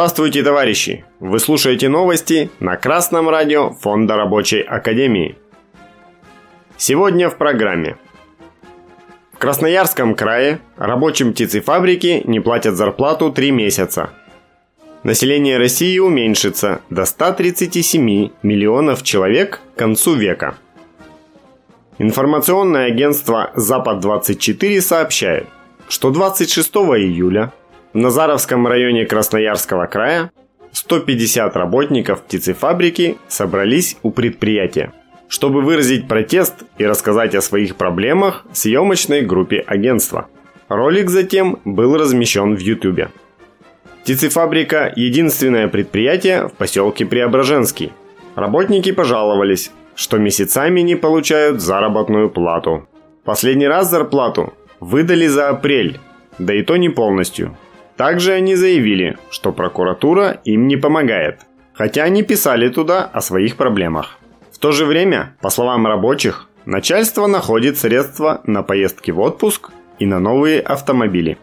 Здравствуйте, товарищи! Вы слушаете новости на Красном радио Фонда Рабочей Академии. Сегодня в программе. В Красноярском крае рабочим птицефабрики не платят зарплату 3 месяца. Население России уменьшится до 137 миллионов человек к концу века. Информационное агентство «Запад-24» сообщает, что 26 июля в Назаровском районе Красноярского края 150 работников птицефабрики собрались у предприятия, чтобы выразить протест и рассказать о своих проблемах съемочной группе агентства. Ролик затем был размещен в YouTube. Птицефабрика – единственное предприятие в поселке Преображенский. Работники пожаловались, что месяцами не получают заработную плату. Последний раз зарплату выдали за апрель, да и то не полностью – также они заявили, что прокуратура им не помогает, хотя они писали туда о своих проблемах. В то же время, по словам рабочих, начальство находит средства на поездки в отпуск и на новые автомобили.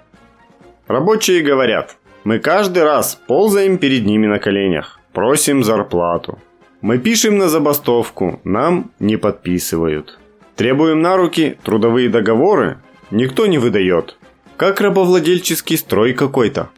Рабочие говорят, мы каждый раз ползаем перед ними на коленях, просим зарплату. Мы пишем на забастовку, нам не подписывают. Требуем на руки трудовые договоры, никто не выдает. Как рабовладельческий строй какой-то.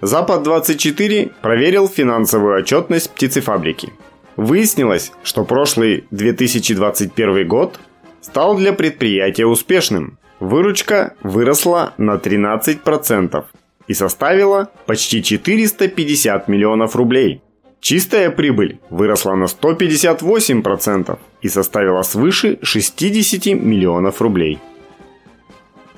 Запад-24 проверил финансовую отчетность птицефабрики. Выяснилось, что прошлый 2021 год стал для предприятия успешным. Выручка выросла на 13% и составила почти 450 миллионов рублей. Чистая прибыль выросла на 158% и составила свыше 60 миллионов рублей.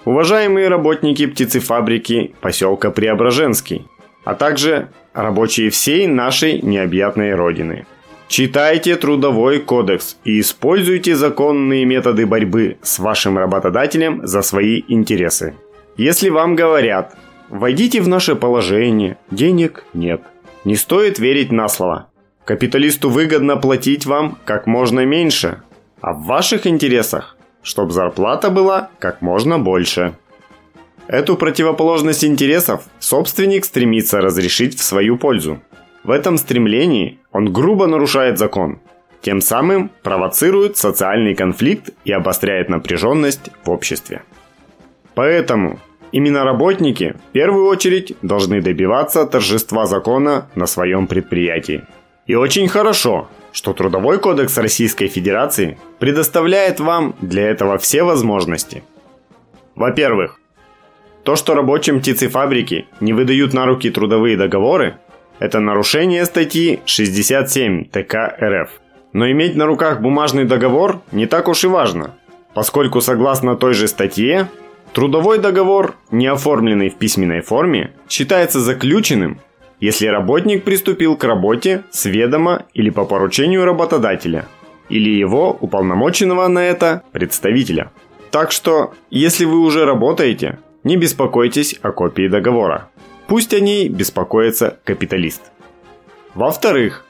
Уважаемые работники птицефабрики поселка Преображенский, а также рабочие всей нашей необъятной родины. Читайте Трудовой кодекс и используйте законные методы борьбы с вашим работодателем за свои интересы. Если вам говорят «войдите в наше положение, денег нет», не стоит верить на слово. Капиталисту выгодно платить вам как можно меньше, а в ваших интересах чтобы зарплата была как можно больше. Эту противоположность интересов собственник стремится разрешить в свою пользу. В этом стремлении он грубо нарушает закон, тем самым провоцирует социальный конфликт и обостряет напряженность в обществе. Поэтому именно работники в первую очередь должны добиваться торжества закона на своем предприятии. И очень хорошо, что Трудовой кодекс Российской Федерации предоставляет вам для этого все возможности. Во-первых, то, что рабочим птицефабрики не выдают на руки трудовые договоры, это нарушение статьи 67 ТК РФ. Но иметь на руках бумажный договор не так уж и важно, поскольку согласно той же статье, трудовой договор, не оформленный в письменной форме, считается заключенным если работник приступил к работе с ведома или по поручению работодателя, или его уполномоченного на это представителя. Так что, если вы уже работаете, не беспокойтесь о копии договора. Пусть о ней беспокоится капиталист. Во-вторых,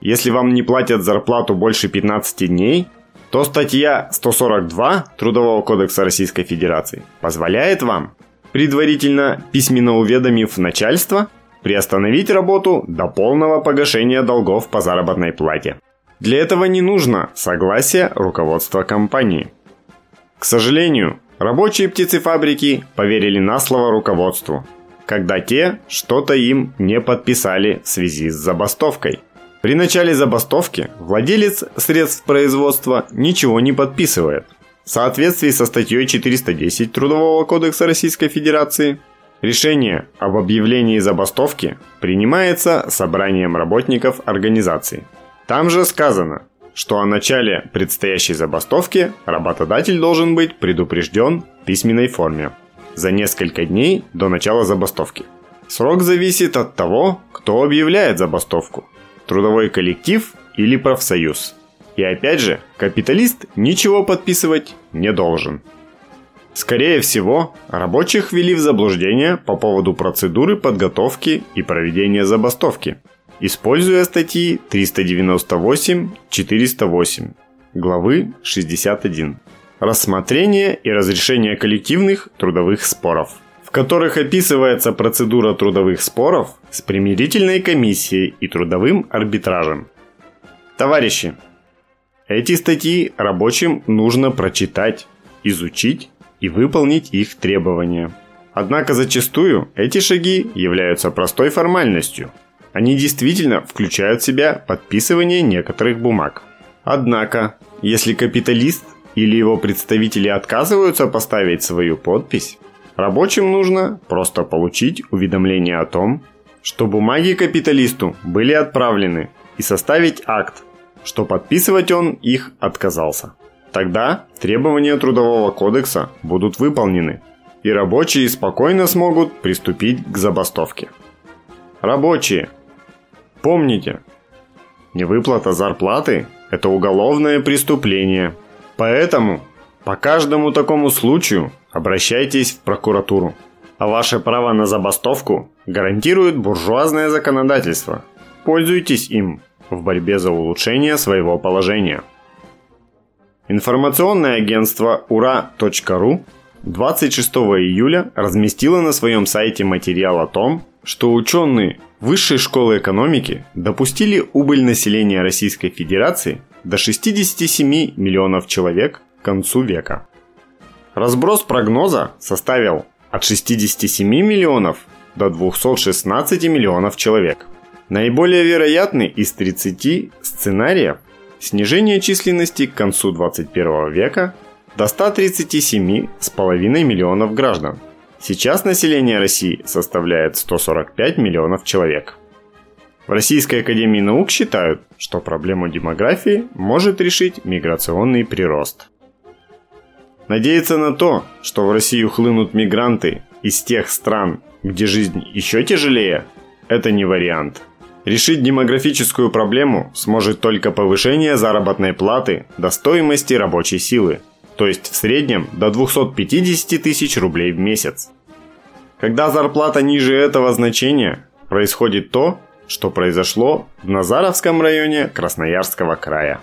если вам не платят зарплату больше 15 дней, то статья 142 Трудового кодекса Российской Федерации позволяет вам, предварительно письменно уведомив начальство, приостановить работу до полного погашения долгов по заработной плате. Для этого не нужно согласие руководства компании. К сожалению, рабочие птицефабрики поверили на слово руководству, когда те что-то им не подписали в связи с забастовкой. При начале забастовки владелец средств производства ничего не подписывает. В соответствии со статьей 410 Трудового кодекса Российской Федерации Решение об объявлении забастовки принимается собранием работников организации. Там же сказано, что о начале предстоящей забастовки работодатель должен быть предупрежден в письменной форме за несколько дней до начала забастовки. Срок зависит от того, кто объявляет забастовку – трудовой коллектив или профсоюз. И опять же, капиталист ничего подписывать не должен. Скорее всего, рабочих ввели в заблуждение по поводу процедуры подготовки и проведения забастовки, используя статьи 398-408 главы 61 «Рассмотрение и разрешение коллективных трудовых споров», в которых описывается процедура трудовых споров с примирительной комиссией и трудовым арбитражем. Товарищи, эти статьи рабочим нужно прочитать, изучить и выполнить их требования. Однако зачастую эти шаги являются простой формальностью. Они действительно включают в себя подписывание некоторых бумаг. Однако, если капиталист или его представители отказываются поставить свою подпись, рабочим нужно просто получить уведомление о том, что бумаги капиталисту были отправлены и составить акт, что подписывать он их отказался. Тогда требования Трудового кодекса будут выполнены, и рабочие спокойно смогут приступить к забастовке. Рабочие, помните, невыплата зарплаты – это уголовное преступление. Поэтому по каждому такому случаю обращайтесь в прокуратуру. А ваше право на забастовку гарантирует буржуазное законодательство. Пользуйтесь им в борьбе за улучшение своего положения. Информационное агентство ура.ру 26 июля разместило на своем сайте материал о том, что ученые Высшей школы экономики допустили убыль населения Российской Федерации до 67 миллионов человек к концу века. Разброс прогноза составил от 67 миллионов до 216 миллионов человек – Наиболее вероятный из 30 сценариев – снижение численности к концу 21 века до 137,5 миллионов граждан. Сейчас население России составляет 145 миллионов человек. В Российской Академии Наук считают, что проблему демографии может решить миграционный прирост. Надеяться на то, что в Россию хлынут мигранты из тех стран, где жизнь еще тяжелее, это не вариант – Решить демографическую проблему сможет только повышение заработной платы до стоимости рабочей силы, то есть в среднем до 250 тысяч рублей в месяц. Когда зарплата ниже этого значения, происходит то, что произошло в Назаровском районе Красноярского края.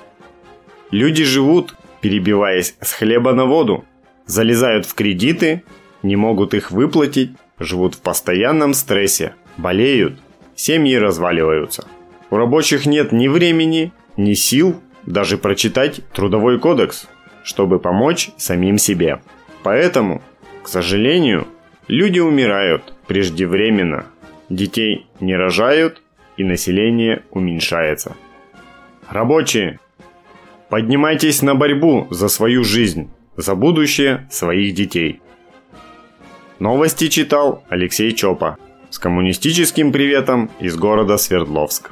Люди живут, перебиваясь с хлеба на воду, залезают в кредиты, не могут их выплатить, живут в постоянном стрессе, болеют, семьи разваливаются. У рабочих нет ни времени, ни сил даже прочитать трудовой кодекс, чтобы помочь самим себе. Поэтому, к сожалению, люди умирают преждевременно, детей не рожают и население уменьшается. Рабочие, поднимайтесь на борьбу за свою жизнь, за будущее своих детей. Новости читал Алексей Чопа с коммунистическим приветом из города Свердловск.